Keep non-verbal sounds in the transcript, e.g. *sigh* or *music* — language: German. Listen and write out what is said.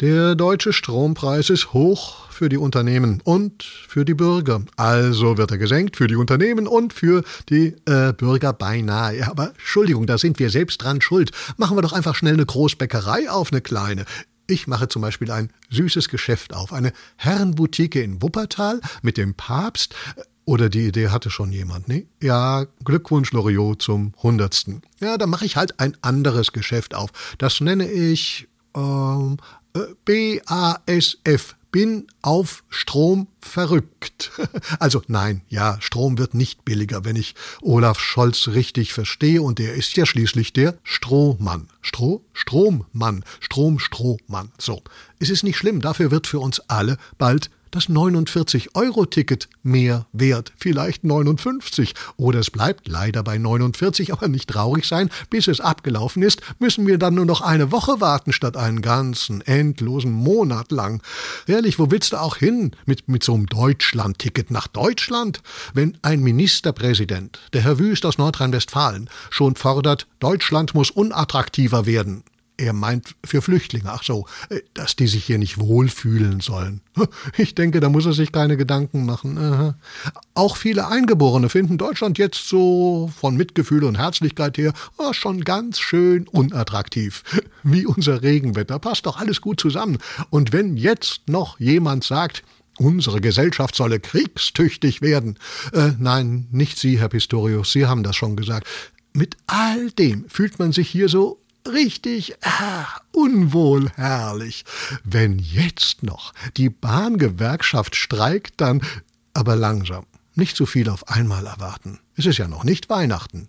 Der deutsche Strompreis ist hoch für die Unternehmen und für die Bürger. Also wird er gesenkt für die Unternehmen und für die äh, Bürger beinahe. Ja, aber Entschuldigung, da sind wir selbst dran schuld. Machen wir doch einfach schnell eine Großbäckerei auf, eine kleine. Ich mache zum Beispiel ein süßes Geschäft auf, eine Herrenboutique in Wuppertal mit dem Papst. Oder die Idee hatte schon jemand, ne? Ja, Glückwunsch Loriot zum Hundertsten. Ja, da mache ich halt ein anderes Geschäft auf. Das nenne ich ähm, BASF, bin auf Strom verrückt. *laughs* Also nein, ja, Strom wird nicht billiger, wenn ich Olaf Scholz richtig verstehe und er ist ja schließlich der Strohmann. Stroh, Strommann, Strom-Strohmann. So, es ist nicht schlimm, dafür wird für uns alle bald das 49-Euro-Ticket mehr wert, vielleicht 59. Oder es bleibt leider bei 49, aber nicht traurig sein, bis es abgelaufen ist, müssen wir dann nur noch eine Woche warten statt einen ganzen, endlosen Monat lang. Ehrlich, wo willst du auch hin mit, mit so einem Deutschland-Ticket nach Deutschland? Wenn ein Ministerpräsident, der Herr Wüst aus Nordrhein-Westfalen, schon fordert, Deutschland muss unattraktiver werden, er meint für Flüchtlinge, ach so, äh, dass die sich hier nicht wohlfühlen sollen. *laughs* Ich denke, da muss er sich keine Gedanken machen. Auch viele Eingeborene finden Deutschland jetzt so von Mitgefühl und Herzlichkeit her oh, schon ganz schön unattraktiv. *laughs* Wie unser Regenwetter. Passt doch alles gut zusammen. Und wenn jetzt noch jemand sagt, Unsere Gesellschaft solle kriegstüchtig werden. Äh, nein, nicht Sie, Herr Pistorius, Sie haben das schon gesagt. Mit all dem fühlt man sich hier so richtig ach, unwohl herrlich. Wenn jetzt noch die Bahngewerkschaft streikt, dann aber langsam, nicht zu viel auf einmal erwarten. Es ist ja noch nicht Weihnachten.